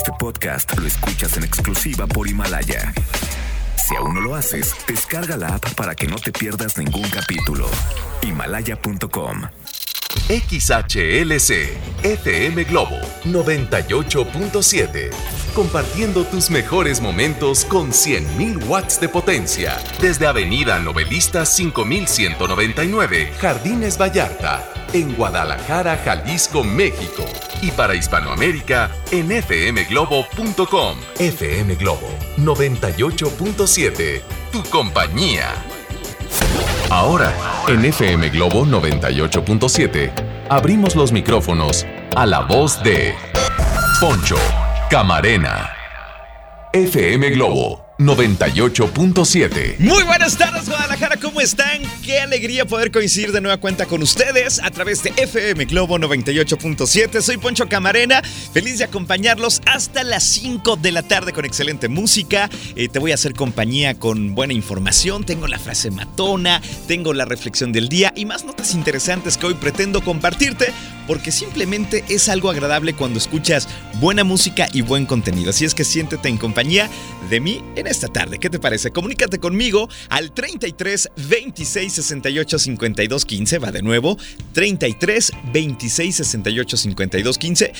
este podcast lo escuchas en exclusiva por Himalaya. Si aún no lo haces, descarga la app para que no te pierdas ningún capítulo. Himalaya.com XHLC FM Globo 98.7. Compartiendo tus mejores momentos con 100.000 watts de potencia. Desde Avenida Novelista 5199, Jardines Vallarta, en Guadalajara, Jalisco, México. Y para Hispanoamérica, en fmglobo.com. FM Globo 98.7. Tu compañía. Ahora, en FM Globo 98.7, abrimos los micrófonos a la voz de Poncho Camarena. FM Globo 98.7. Muy buenas tardes, Guadalajara, ¿cómo están? Qué alegría poder coincidir de nueva cuenta con ustedes a través de FM Globo 98.7. Soy Poncho Camarena, feliz de acompañarlos hasta las 5 de la tarde con excelente música. Eh, te voy a hacer compañía con buena información. Tengo la frase matona, tengo la reflexión del día y más notas interesantes que hoy pretendo compartirte porque simplemente es algo agradable cuando escuchas buena música y buen contenido. Así es que siéntete en compañía de mí en esta tarde. ¿Qué te parece? Comunícate conmigo al 33 26 68 52 15. Va de nuevo. 33 26 68 52 15.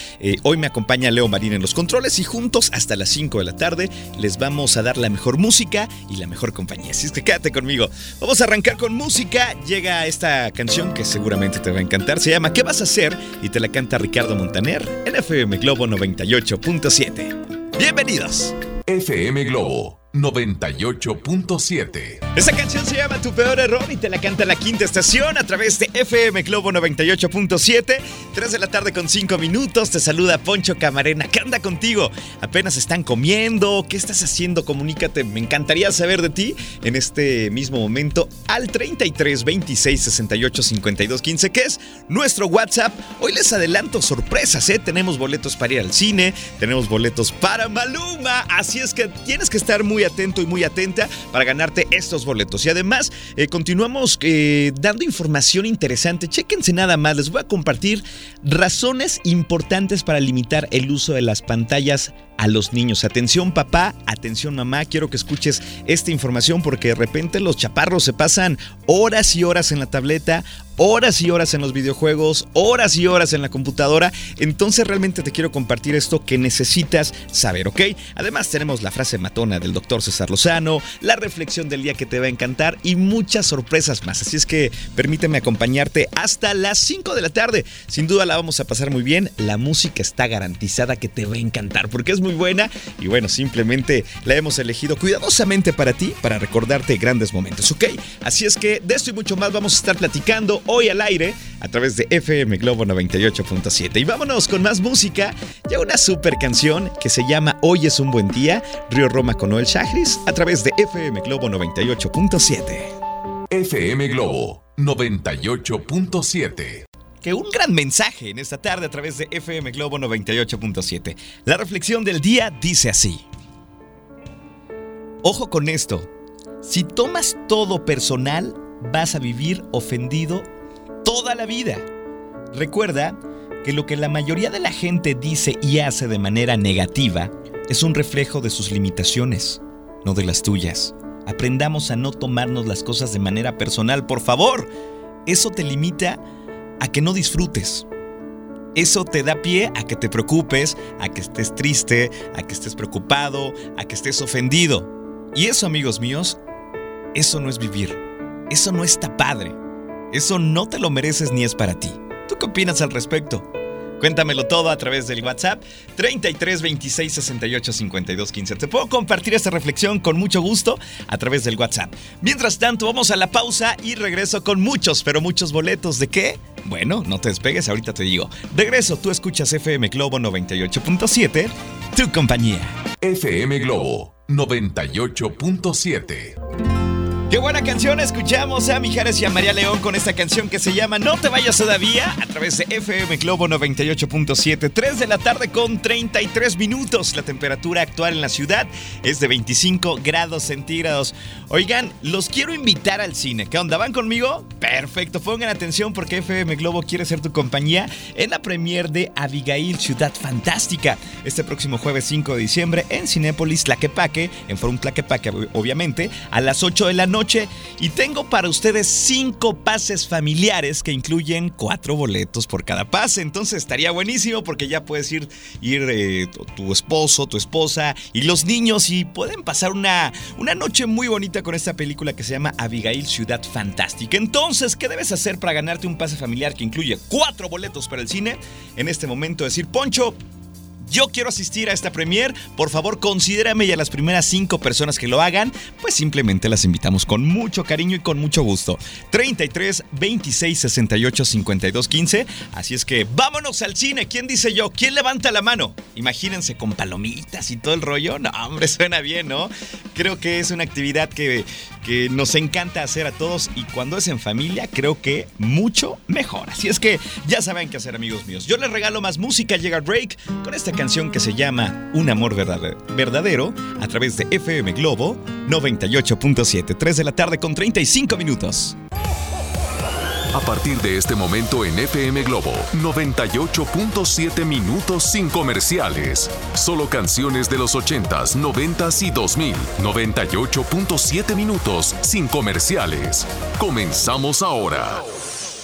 hoy me acompaña Leo Marín en los controles y juntos hasta las 5 de la tarde les vamos a dar la mejor música y la mejor compañía. Así es que quédate conmigo. Vamos a arrancar con música. Llega esta canción que seguramente te va a encantar. Se llama ¿Qué vas a hacer? y te la canta Ricardo Montaner en FM Globo 98.7. Bienvenidos. FM Globo 98.7. Esa canción se llama Tu peor error y te la canta la quinta estación a través de FM Globo 98.7. 3 de la tarde con 5 minutos. Te saluda Poncho Camarena. ¿Qué anda contigo? ¿Apenas están comiendo? ¿Qué estás haciendo? Comunícate. Me encantaría saber de ti en este mismo momento al 33 26 68 52 15, que es nuestro WhatsApp. Hoy les adelanto sorpresas, ¿eh? Tenemos boletos para ir al cine, tenemos boletos para Maluma. Así es que tienes que estar muy atento y muy atenta para ganarte estos boletos. Y además, eh, continuamos eh, dando información interesante. Chéquense nada más, les voy a compartir razones importantes para limitar el uso de las pantallas a los niños. Atención papá, atención mamá, quiero que escuches esta información porque de repente los chaparros se pasan horas y horas en la tableta, horas y horas en los videojuegos, horas y horas en la computadora. Entonces realmente te quiero compartir esto que necesitas saber, ¿ok? Además tenemos la frase matona del doctor César Lozano, la reflexión del día que te va a encantar y muchas sorpresas más. Así es que permíteme acompañarte hasta las 5 de la tarde. Sin duda la vamos a pasar muy bien. La música está garantizada que te va a encantar porque es muy buena y bueno, simplemente la hemos elegido cuidadosamente para ti, para recordarte grandes momentos, ¿ok? Así es que de esto y mucho más vamos a estar platicando hoy al aire a través de FM Globo 98.7. Y vámonos con más música. Ya una super canción que se llama Hoy es un buen día, Río Roma con Noel Chagris a través de FM Globo 98.7. FM Globo 98.7 que un gran mensaje en esta tarde a través de FM Globo 98.7. La reflexión del día dice así. Ojo con esto, si tomas todo personal, vas a vivir ofendido toda la vida. Recuerda que lo que la mayoría de la gente dice y hace de manera negativa es un reflejo de sus limitaciones, no de las tuyas. Aprendamos a no tomarnos las cosas de manera personal, por favor. Eso te limita a que no disfrutes. Eso te da pie a que te preocupes, a que estés triste, a que estés preocupado, a que estés ofendido. Y eso, amigos míos, eso no es vivir. Eso no está padre. Eso no te lo mereces ni es para ti. ¿Tú qué opinas al respecto? Cuéntamelo todo a través del WhatsApp 33 26 68 52 15. Te puedo compartir esta reflexión con mucho gusto a través del WhatsApp. Mientras tanto, vamos a la pausa y regreso con muchos, pero muchos boletos. ¿De qué? Bueno, no te despegues, ahorita te digo. Regreso, tú escuchas FM Globo 98.7, tu compañía. FM Globo 98.7. Qué buena canción escuchamos a Mijares y a María León con esta canción que se llama No te vayas todavía a través de FM Globo 98.7, 3 de la tarde con 33 minutos. La temperatura actual en la ciudad es de 25 grados centígrados. Oigan, los quiero invitar al cine. ¿Qué onda? ¿Van conmigo? Perfecto, pongan atención porque FM Globo quiere ser tu compañía en la premier de Abigail Ciudad Fantástica este próximo jueves 5 de diciembre en Cinépolis Tlaquepaque, en Forum Tlaquepaque obviamente, a las 8 de la noche y tengo para ustedes cinco pases familiares que incluyen cuatro boletos por cada pase. Entonces estaría buenísimo porque ya puedes ir, eh, tu esposo, tu esposa y los niños y pueden pasar una, una noche muy bonita con esta película que se llama Abigail Ciudad Fantástica. Entonces, ¿qué debes hacer para ganarte un pase familiar que incluye cuatro boletos para el cine? En este momento decir, Poncho, yo quiero asistir a esta premier, por favor considérame y a las primeras cinco personas que lo hagan, pues simplemente las invitamos con mucho cariño y con mucho gusto. 33 26 68 52 15. Así es que vámonos al cine. ¿Quién dice yo? ¿Quién levanta la mano? Imagínense con palomitas y todo el rollo. No, hombre, suena bien, ¿no? Creo que es una actividad que, que nos encanta hacer a todos y cuando es en familia, creo que mucho mejor. Así es que ya saben qué hacer, amigos míos. Yo les regalo más música, llega Drake con esta canción que se llama Un amor verdadero a través de FM Globo 98.7, 3 de la tarde con 35 minutos. A partir de este momento en FM Globo 98.7 minutos sin comerciales. Solo canciones de los 80s, 90s y 2000. 98.7 minutos sin comerciales. Comenzamos ahora.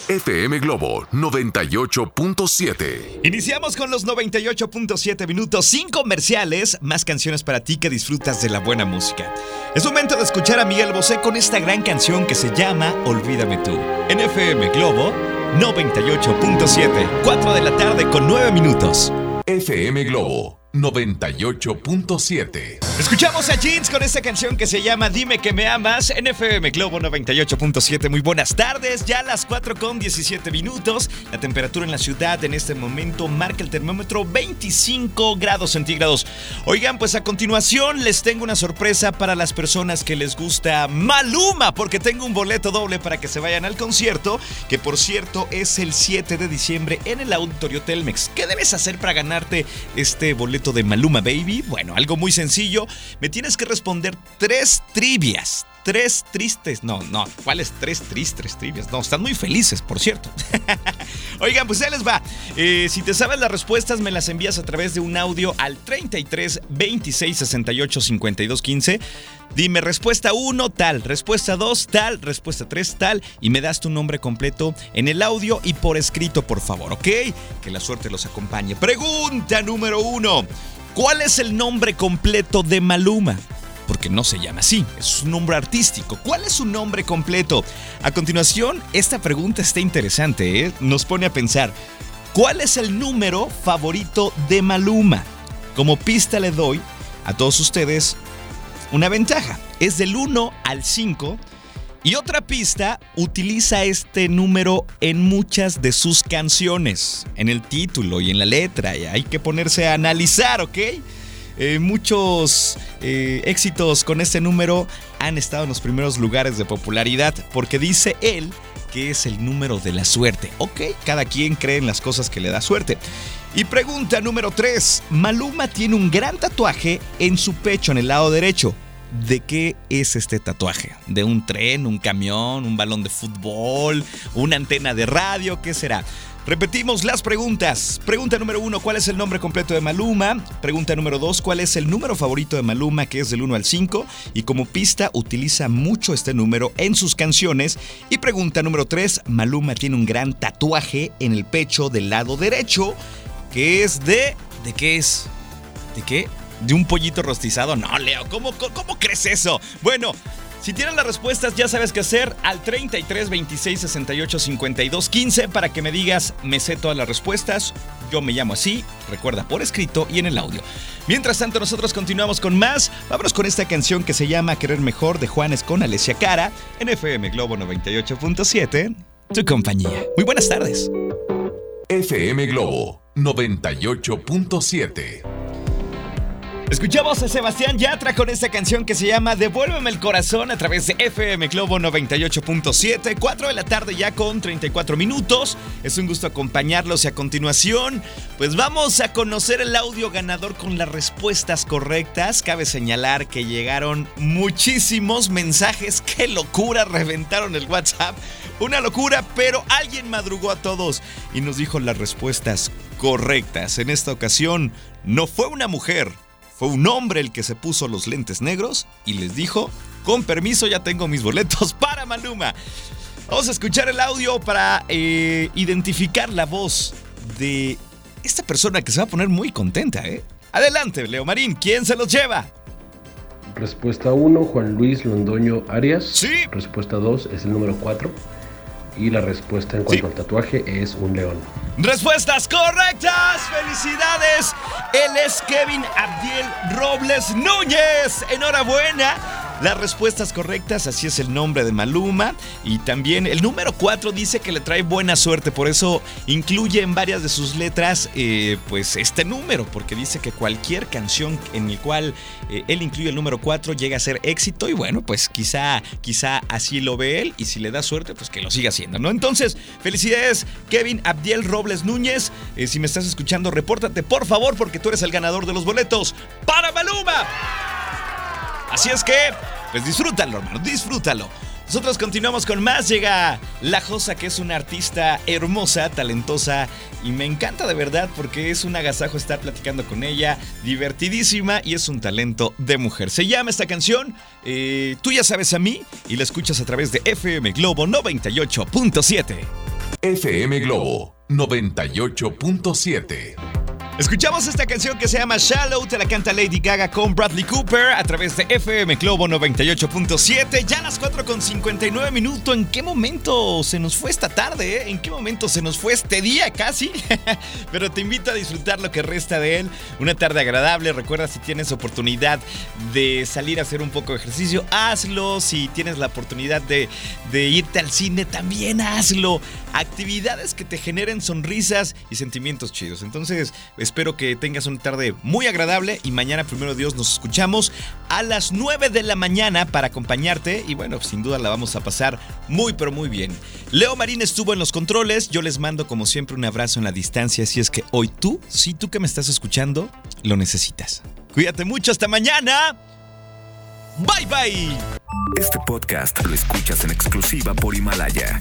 FM Globo 98.7. Iniciamos con los 98.7 minutos sin comerciales, más canciones para ti que disfrutas de la buena música. Es momento de escuchar a Miguel Bosé con esta gran canción que se llama Olvídame tú. En FM Globo 98.7, 4 de la tarde con 9 minutos. FM Globo 98.7. Escuchamos a Jeans con esta canción que se llama Dime que me amas en FM Globo 98.7. Muy buenas tardes, ya a las 4 con 17 minutos. La temperatura en la ciudad en este momento marca el termómetro 25 grados centígrados. Oigan, pues a continuación les tengo una sorpresa para las personas que les gusta Maluma, porque tengo un boleto doble para que se vayan al concierto, que por cierto es el 7 de diciembre en el Auditorio Telmex. ¿Qué debes hacer para ganarte este boleto? de Maluma Baby? Bueno, algo muy sencillo. Me tienes que responder tres trivias. Tres tristes. No, no. ¿Cuáles tres tristes trivias? No, están muy felices, por cierto. Oigan, pues ya les va. Eh, si te sabes las respuestas, me las envías a través de un audio al 33 26 68 52 15. Dime respuesta 1 tal, respuesta 2 tal, respuesta 3 tal y me das tu nombre completo en el audio y por escrito, por favor, ¿ok? Que la suerte los acompañe. Pregunta número 1. ¿Cuál es el nombre completo de Maluma? Porque no se llama así, es un nombre artístico. ¿Cuál es su nombre completo? A continuación, esta pregunta está interesante, ¿eh? nos pone a pensar. ¿Cuál es el número favorito de Maluma? Como pista le doy a todos ustedes una ventaja. Es del 1 al 5. Y otra pista, utiliza este número en muchas de sus canciones, en el título y en la letra. Y hay que ponerse a analizar, ¿ok? Eh, muchos eh, éxitos con este número han estado en los primeros lugares de popularidad porque dice él que es el número de la suerte. Ok, cada quien cree en las cosas que le da suerte. Y pregunta número 3. Maluma tiene un gran tatuaje en su pecho en el lado derecho. ¿De qué es este tatuaje? ¿De un tren, un camión, un balón de fútbol, una antena de radio? ¿Qué será? Repetimos las preguntas. Pregunta número uno, ¿cuál es el nombre completo de Maluma? Pregunta número dos, ¿cuál es el número favorito de Maluma, que es del 1 al 5? Y como pista, utiliza mucho este número en sus canciones. Y pregunta número tres, Maluma tiene un gran tatuaje en el pecho del lado derecho, que es de... ¿De qué es? ¿De qué? De un pollito rostizado. No, Leo, ¿cómo, cómo crees eso? Bueno, si tienen las respuestas, ya sabes qué hacer al 33 26 68 52 15 para que me digas, me sé todas las respuestas. Yo me llamo así, recuerda por escrito y en el audio. Mientras tanto, nosotros continuamos con más. Vámonos con esta canción que se llama Querer Mejor de Juanes con Alesia Cara en FM Globo 98.7, tu compañía. Muy buenas tardes. FM Globo 98.7. Escuchamos a Sebastián Yatra con esta canción que se llama Devuélveme el corazón a través de FM Globo 98.7, 4 de la tarde ya con 34 minutos. Es un gusto acompañarlos y a continuación, pues vamos a conocer el audio ganador con las respuestas correctas. Cabe señalar que llegaron muchísimos mensajes, qué locura, reventaron el WhatsApp. Una locura, pero alguien madrugó a todos y nos dijo las respuestas correctas. En esta ocasión, no fue una mujer fue un hombre el que se puso los lentes negros y les dijo, con permiso ya tengo mis boletos para Maluma. Vamos a escuchar el audio para eh, identificar la voz de esta persona que se va a poner muy contenta. ¿eh? Adelante, Leo Marín, ¿quién se los lleva? Respuesta 1, Juan Luis Londoño Arias. Sí. Respuesta 2 es el número 4. Y la respuesta en cuanto al tatuaje es un león. Respuestas correctas. Felicidades. Él es Kevin Abdiel Robles Núñez. Enhorabuena. Las respuestas correctas, así es el nombre de Maluma. Y también el número 4 dice que le trae buena suerte, por eso incluye en varias de sus letras eh, pues este número, porque dice que cualquier canción en el cual eh, él incluye el número 4 llega a ser éxito y bueno, pues quizá, quizá así lo ve él y si le da suerte, pues que lo siga haciendo, ¿no? Entonces, felicidades Kevin Abdiel Robles Núñez. Eh, si me estás escuchando, repórtate por favor porque tú eres el ganador de los boletos para Maluma. Así es que, pues disfrútalo, hermano, disfrútalo. Nosotros continuamos con más. Llega La Josa, que es una artista hermosa, talentosa y me encanta de verdad porque es un agasajo estar platicando con ella, divertidísima y es un talento de mujer. Se llama esta canción eh, Tú ya sabes a mí y la escuchas a través de FM Globo 98.7. FM Globo 98.7. Escuchamos esta canción que se llama Shallow, te la canta Lady Gaga con Bradley Cooper a través de FM Globo 98.7. Ya a las 4 con 59 minutos. ¿En qué momento se nos fue esta tarde? Eh? ¿En qué momento se nos fue este día casi? Pero te invito a disfrutar lo que resta de él. Una tarde agradable. Recuerda si tienes oportunidad de salir a hacer un poco de ejercicio, hazlo. Si tienes la oportunidad de irte al cine, también hazlo. Actividades que te generen sonrisas y sentimientos chidos. Entonces, Espero que tengas una tarde muy agradable y mañana, primero Dios, nos escuchamos a las 9 de la mañana para acompañarte y bueno, sin duda la vamos a pasar muy pero muy bien. Leo Marín estuvo en los controles, yo les mando como siempre un abrazo en la distancia, si es que hoy tú, si tú que me estás escuchando, lo necesitas. Cuídate mucho, hasta mañana. Bye bye. Este podcast lo escuchas en exclusiva por Himalaya.